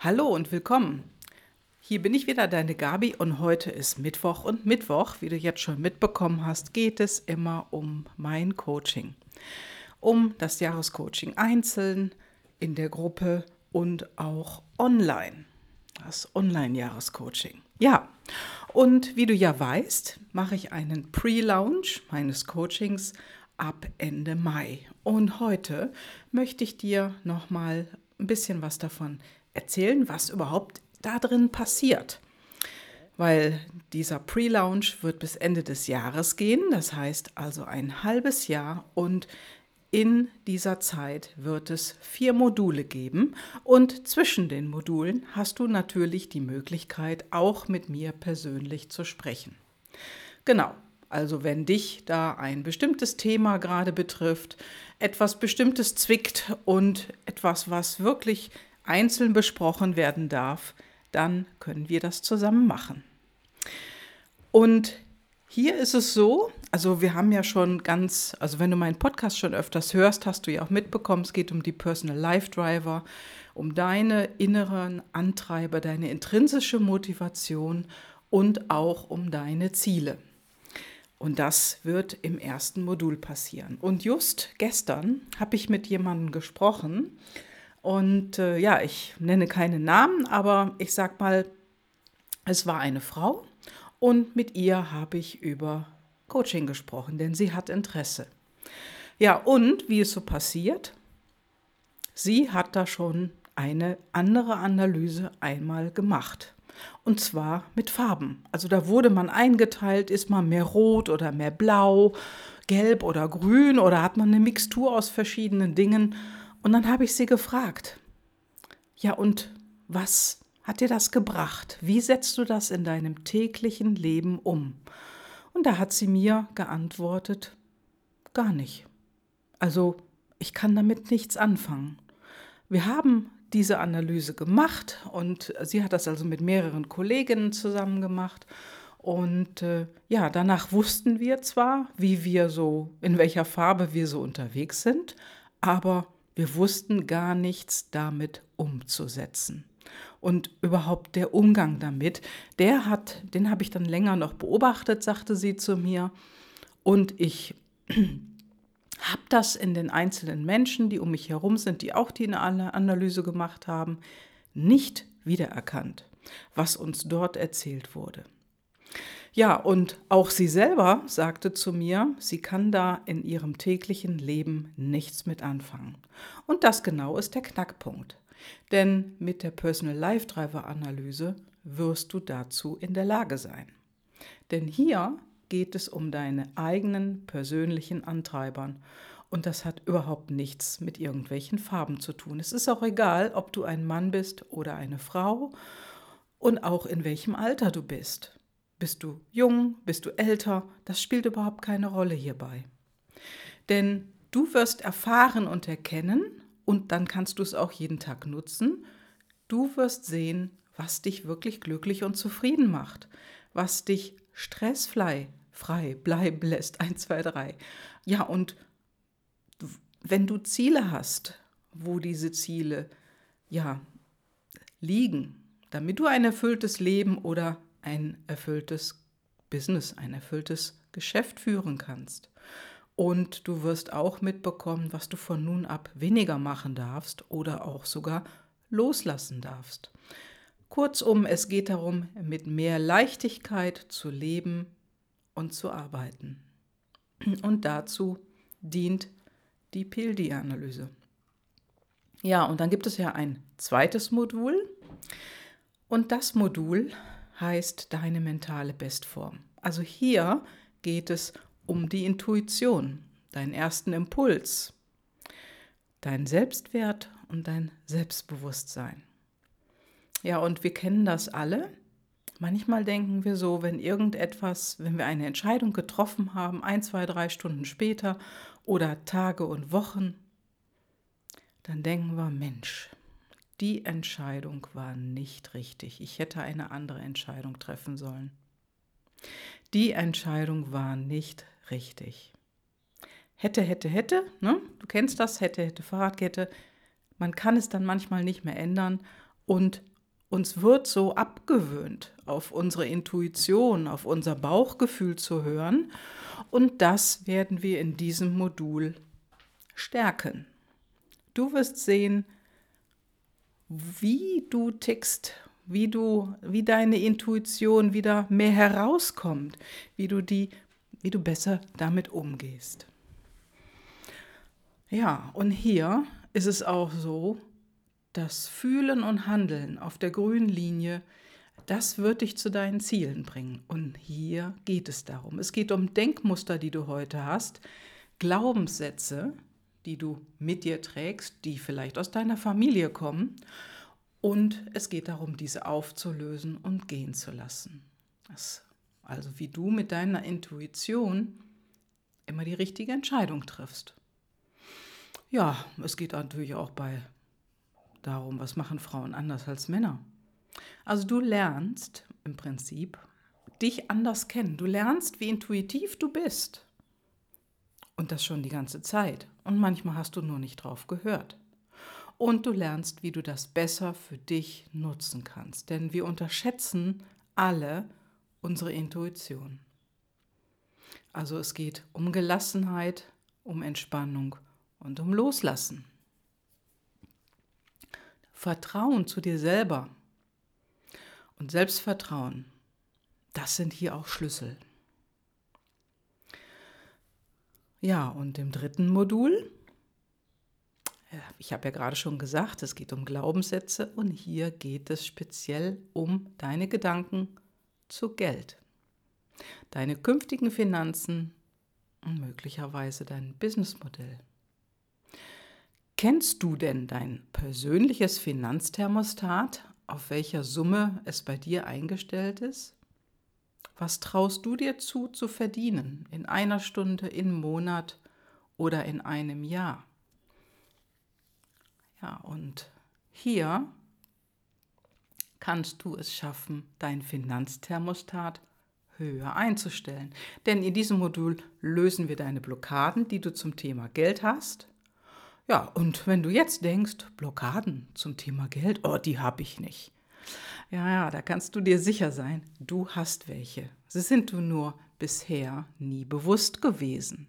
Hallo und willkommen. Hier bin ich wieder, deine Gabi, und heute ist Mittwoch. Und Mittwoch, wie du jetzt schon mitbekommen hast, geht es immer um mein Coaching. Um das Jahrescoaching einzeln, in der Gruppe und auch online. Das Online-Jahrescoaching. Ja, und wie du ja weißt, mache ich einen Pre-Launch meines Coachings ab Ende Mai. Und heute möchte ich dir nochmal ein bisschen was davon erzählen, was überhaupt da drin passiert. Weil dieser Pre-Launch wird bis Ende des Jahres gehen, das heißt also ein halbes Jahr und in dieser Zeit wird es vier Module geben und zwischen den Modulen hast du natürlich die Möglichkeit, auch mit mir persönlich zu sprechen. Genau, also wenn dich da ein bestimmtes Thema gerade betrifft, etwas Bestimmtes zwickt und etwas, was wirklich einzeln besprochen werden darf, dann können wir das zusammen machen. Und hier ist es so, also wir haben ja schon ganz, also wenn du meinen Podcast schon öfters hörst, hast du ja auch mitbekommen, es geht um die Personal Life Driver, um deine inneren Antreiber, deine intrinsische Motivation und auch um deine Ziele. Und das wird im ersten Modul passieren. Und just gestern habe ich mit jemandem gesprochen, und äh, ja, ich nenne keine Namen, aber ich sag mal, es war eine Frau und mit ihr habe ich über Coaching gesprochen, denn sie hat Interesse. Ja, und wie es so passiert, sie hat da schon eine andere Analyse einmal gemacht. Und zwar mit Farben. Also da wurde man eingeteilt, ist man mehr rot oder mehr blau, gelb oder grün oder hat man eine Mixtur aus verschiedenen Dingen. Und dann habe ich sie gefragt, ja und was hat dir das gebracht? Wie setzt du das in deinem täglichen Leben um? Und da hat sie mir geantwortet, gar nicht. Also ich kann damit nichts anfangen. Wir haben diese Analyse gemacht und sie hat das also mit mehreren Kolleginnen zusammen gemacht. Und äh, ja, danach wussten wir zwar, wie wir so, in welcher Farbe wir so unterwegs sind, aber wir wussten gar nichts damit umzusetzen. Und überhaupt der Umgang damit, der hat, den habe ich dann länger noch beobachtet, sagte sie zu mir. Und ich habe das in den einzelnen Menschen, die um mich herum sind, die auch die Analyse gemacht haben, nicht wiedererkannt, was uns dort erzählt wurde. Ja, und auch sie selber sagte zu mir, sie kann da in ihrem täglichen Leben nichts mit anfangen. Und das genau ist der Knackpunkt. Denn mit der Personal Life Driver Analyse wirst du dazu in der Lage sein. Denn hier geht es um deine eigenen persönlichen Antreibern. Und das hat überhaupt nichts mit irgendwelchen Farben zu tun. Es ist auch egal, ob du ein Mann bist oder eine Frau und auch in welchem Alter du bist. Bist du jung? Bist du älter? Das spielt überhaupt keine Rolle hierbei. Denn du wirst erfahren und erkennen, und dann kannst du es auch jeden Tag nutzen, du wirst sehen, was dich wirklich glücklich und zufrieden macht, was dich stressfrei frei bleiben lässt. 1, 2, 3. Ja, und wenn du Ziele hast, wo diese Ziele ja liegen, damit du ein erfülltes Leben oder ein erfülltes Business, ein erfülltes Geschäft führen kannst. Und du wirst auch mitbekommen, was du von nun ab weniger machen darfst oder auch sogar loslassen darfst. Kurzum, es geht darum, mit mehr Leichtigkeit zu leben und zu arbeiten. Und dazu dient die PLD-Analyse. Ja, und dann gibt es ja ein zweites Modul. Und das Modul heißt deine mentale Bestform. Also hier geht es um die Intuition, deinen ersten Impuls, dein Selbstwert und dein Selbstbewusstsein. Ja, und wir kennen das alle. Manchmal denken wir so, wenn irgendetwas, wenn wir eine Entscheidung getroffen haben, ein, zwei, drei Stunden später oder Tage und Wochen, dann denken wir, Mensch, die Entscheidung war nicht richtig. Ich hätte eine andere Entscheidung treffen sollen. Die Entscheidung war nicht richtig. Hätte, hätte, hätte, ne? du kennst das, hätte, hätte, Fahrradkette. Man kann es dann manchmal nicht mehr ändern Und uns wird so abgewöhnt, auf unsere Intuition, auf unser Bauchgefühl zu hören. Und das werden wir in diesem Modul stärken. Du wirst sehen, wie du tickst, wie du, wie deine Intuition wieder mehr herauskommt, wie du die, wie du besser damit umgehst. Ja, und hier ist es auch so, das Fühlen und Handeln auf der grünen Linie, das wird dich zu deinen Zielen bringen. Und hier geht es darum. Es geht um Denkmuster, die du heute hast, Glaubenssätze, die du mit dir trägst, die vielleicht aus deiner Familie kommen. Und es geht darum, diese aufzulösen und gehen zu lassen. Das, also wie du mit deiner Intuition immer die richtige Entscheidung triffst. Ja, es geht natürlich auch bei darum, was machen Frauen anders als Männer. Also du lernst im Prinzip dich anders kennen. Du lernst, wie intuitiv du bist. Und das schon die ganze Zeit. Und manchmal hast du nur nicht drauf gehört. Und du lernst, wie du das besser für dich nutzen kannst. Denn wir unterschätzen alle unsere Intuition. Also es geht um Gelassenheit, um Entspannung und um Loslassen. Vertrauen zu dir selber und Selbstvertrauen, das sind hier auch Schlüssel. Ja, und im dritten Modul, ich habe ja gerade schon gesagt, es geht um Glaubenssätze und hier geht es speziell um deine Gedanken zu Geld, deine künftigen Finanzen und möglicherweise dein Businessmodell. Kennst du denn dein persönliches Finanzthermostat, auf welcher Summe es bei dir eingestellt ist? Was traust du dir zu zu verdienen in einer Stunde, im Monat oder in einem Jahr? Ja, und hier kannst du es schaffen, dein Finanzthermostat höher einzustellen. Denn in diesem Modul lösen wir deine Blockaden, die du zum Thema Geld hast ja, und wenn du jetzt denkst, Blockaden zum Thema Geld, oh, die habe ich nicht. Ja, ja, da kannst du dir sicher sein, du hast welche. Sie sind du nur bisher nie bewusst gewesen.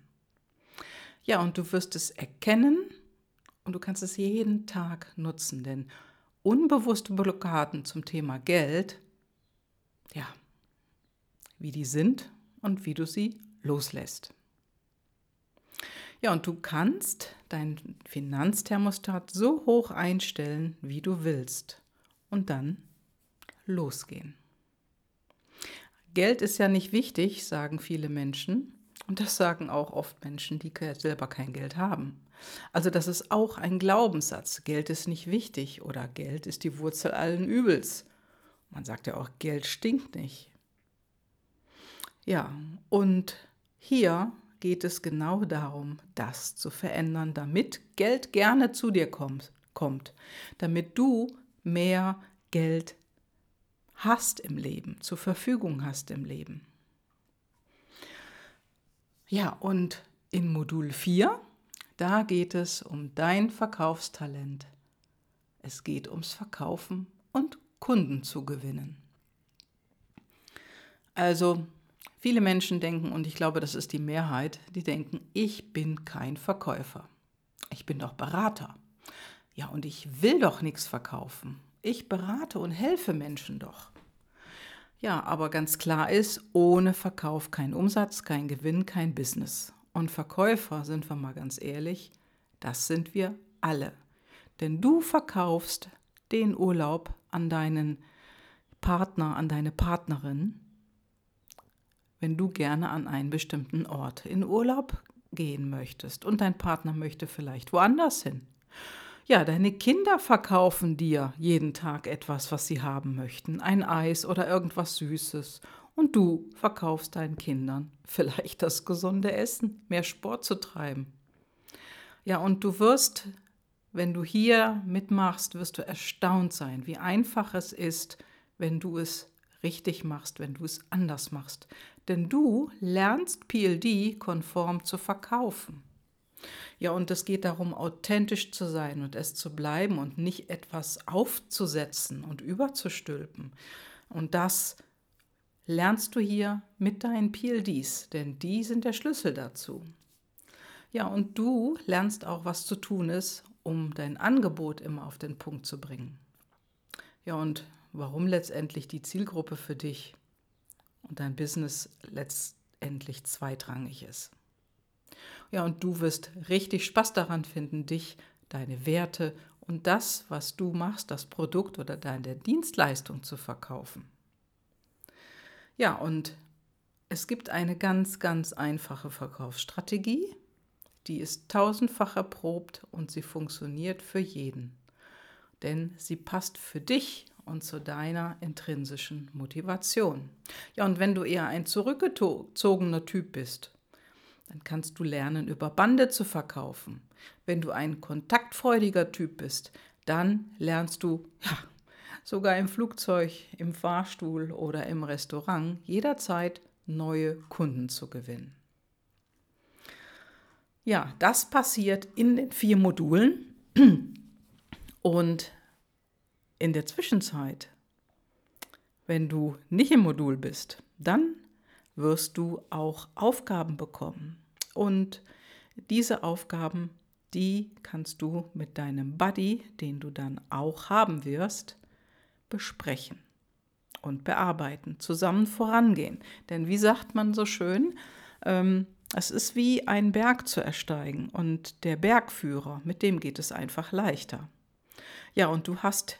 Ja, und du wirst es erkennen und du kannst es jeden Tag nutzen, denn unbewusste Blockaden zum Thema Geld, ja, wie die sind und wie du sie loslässt. Ja, und du kannst dein Finanzthermostat so hoch einstellen, wie du willst. Und dann losgehen. Geld ist ja nicht wichtig, sagen viele Menschen. Und das sagen auch oft Menschen, die selber kein Geld haben. Also das ist auch ein Glaubenssatz. Geld ist nicht wichtig oder Geld ist die Wurzel allen Übels. Man sagt ja auch, Geld stinkt nicht. Ja, und hier geht es genau darum, das zu verändern, damit Geld gerne zu dir kommt, kommt damit du mehr Geld hast im Leben, zur Verfügung hast im Leben. Ja, und in Modul 4, da geht es um dein Verkaufstalent. Es geht ums Verkaufen und Kunden zu gewinnen. Also Viele Menschen denken, und ich glaube, das ist die Mehrheit, die denken, ich bin kein Verkäufer. Ich bin doch Berater. Ja, und ich will doch nichts verkaufen. Ich berate und helfe Menschen doch. Ja, aber ganz klar ist, ohne Verkauf kein Umsatz, kein Gewinn, kein Business. Und Verkäufer, sind wir mal ganz ehrlich, das sind wir alle. Denn du verkaufst den Urlaub an deinen Partner, an deine Partnerin wenn du gerne an einen bestimmten Ort in Urlaub gehen möchtest und dein Partner möchte vielleicht woanders hin. Ja, deine Kinder verkaufen dir jeden Tag etwas, was sie haben möchten, ein Eis oder irgendwas Süßes. Und du verkaufst deinen Kindern vielleicht das gesunde Essen, mehr Sport zu treiben. Ja, und du wirst, wenn du hier mitmachst, wirst du erstaunt sein, wie einfach es ist, wenn du es richtig machst, wenn du es anders machst. Denn du lernst PLD konform zu verkaufen. Ja, und es geht darum, authentisch zu sein und es zu bleiben und nicht etwas aufzusetzen und überzustülpen. Und das lernst du hier mit deinen PLDs, denn die sind der Schlüssel dazu. Ja, und du lernst auch, was zu tun ist, um dein Angebot immer auf den Punkt zu bringen. Ja, und warum letztendlich die Zielgruppe für dich und dein Business letztendlich zweitrangig ist. Ja, und du wirst richtig Spaß daran finden, dich, deine Werte und das, was du machst, das Produkt oder deine Dienstleistung zu verkaufen. Ja, und es gibt eine ganz, ganz einfache Verkaufsstrategie, die ist tausendfach erprobt und sie funktioniert für jeden. Denn sie passt für dich und zu deiner intrinsischen Motivation. Ja, und wenn du eher ein zurückgezogener Typ bist, dann kannst du lernen, über Bande zu verkaufen. Wenn du ein kontaktfreudiger Typ bist, dann lernst du, ja, sogar im Flugzeug, im Fahrstuhl oder im Restaurant jederzeit neue Kunden zu gewinnen. Ja, das passiert in den vier Modulen und in der Zwischenzeit, wenn du nicht im Modul bist, dann wirst du auch Aufgaben bekommen. Und diese Aufgaben, die kannst du mit deinem Buddy, den du dann auch haben wirst, besprechen und bearbeiten, zusammen vorangehen. Denn wie sagt man so schön, ähm, es ist wie ein Berg zu ersteigen und der Bergführer, mit dem geht es einfach leichter. Ja, und du hast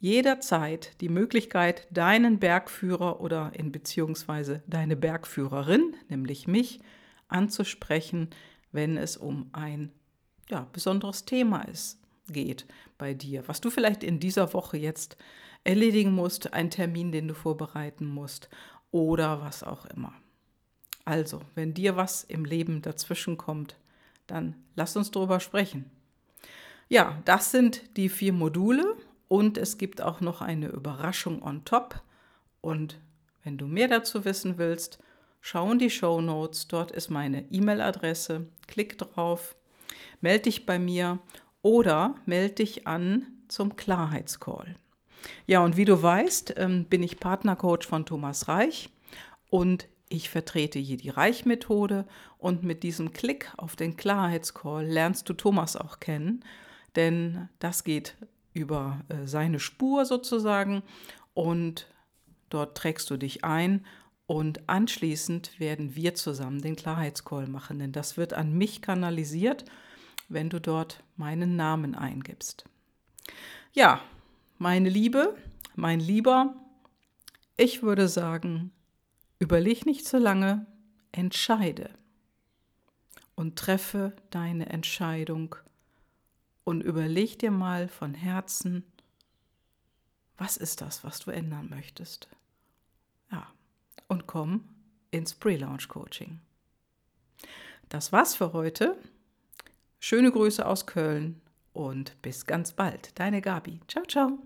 jederzeit die Möglichkeit, deinen Bergführer oder in beziehungsweise deine Bergführerin, nämlich mich, anzusprechen, wenn es um ein ja, besonderes Thema ist, geht bei dir, was du vielleicht in dieser Woche jetzt erledigen musst, einen Termin, den du vorbereiten musst oder was auch immer. Also, wenn dir was im Leben dazwischen kommt, dann lass uns darüber sprechen. Ja, das sind die vier Module und es gibt auch noch eine Überraschung on top. Und wenn du mehr dazu wissen willst, schau in die Show Notes. Dort ist meine E-Mail-Adresse. Klick drauf, melde dich bei mir oder melde dich an zum Klarheitscall. Ja, und wie du weißt, ähm, bin ich Partnercoach von Thomas Reich und ich vertrete hier die Reich-Methode und mit diesem Klick auf den Klarheitscall lernst du Thomas auch kennen, denn das geht über äh, seine Spur sozusagen und dort trägst du dich ein und anschließend werden wir zusammen den Klarheitscall machen, denn das wird an mich kanalisiert, wenn du dort meinen Namen eingibst. Ja, meine Liebe, mein Lieber, ich würde sagen, Überleg nicht so lange, entscheide und treffe deine Entscheidung und überleg dir mal von Herzen, was ist das, was du ändern möchtest. Und komm ins Pre-Launch Coaching. Das war's für heute. Schöne Grüße aus Köln und bis ganz bald. Deine Gabi. Ciao, ciao.